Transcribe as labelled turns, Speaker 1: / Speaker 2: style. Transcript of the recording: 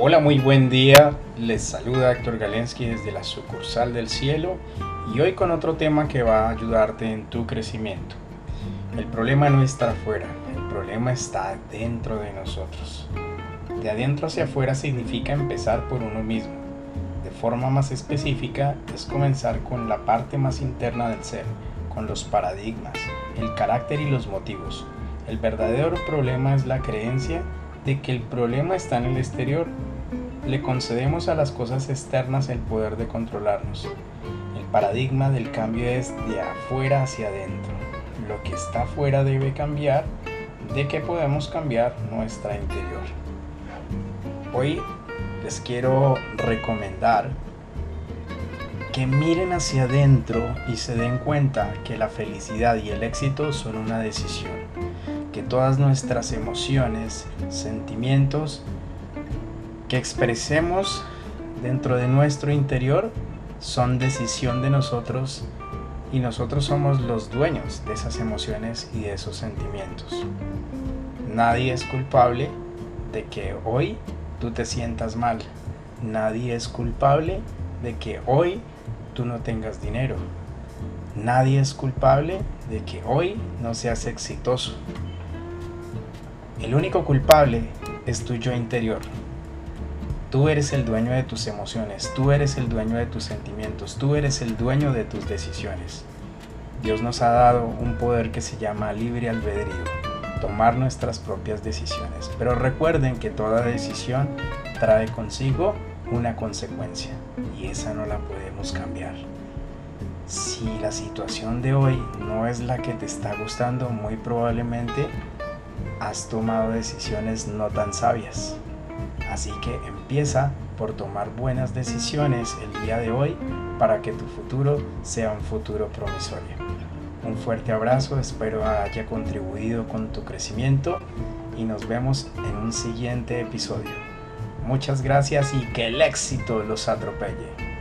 Speaker 1: Hola, muy buen día. Les saluda Héctor Galensky desde la sucursal del cielo y hoy con otro tema que va a ayudarte en tu crecimiento. El problema no está afuera, el problema está dentro de nosotros. De adentro hacia afuera significa empezar por uno mismo. De forma más específica es comenzar con la parte más interna del ser, con los paradigmas, el carácter y los motivos. El verdadero problema es la creencia de que el problema está en el exterior le concedemos a las cosas externas el poder de controlarnos. El paradigma del cambio es de afuera hacia adentro. Lo que está afuera debe cambiar, de que podemos cambiar nuestra interior. Hoy les quiero recomendar que miren hacia adentro y se den cuenta que la felicidad y el éxito son una decisión, que todas nuestras emociones, sentimientos que expresemos dentro de nuestro interior son decisión de nosotros y nosotros somos los dueños de esas emociones y de esos sentimientos. Nadie es culpable de que hoy tú te sientas mal. Nadie es culpable de que hoy tú no tengas dinero. Nadie es culpable de que hoy no seas exitoso. El único culpable es tu yo interior. Tú eres el dueño de tus emociones, tú eres el dueño de tus sentimientos, tú eres el dueño de tus decisiones. Dios nos ha dado un poder que se llama libre albedrío, tomar nuestras propias decisiones. Pero recuerden que toda decisión trae consigo una consecuencia y esa no la podemos cambiar. Si la situación de hoy no es la que te está gustando, muy probablemente has tomado decisiones no tan sabias. Así que empieza por tomar buenas decisiones el día de hoy para que tu futuro sea un futuro promisorio. Un fuerte abrazo, espero haya contribuido con tu crecimiento y nos vemos en un siguiente episodio. Muchas gracias y que el éxito los atropelle.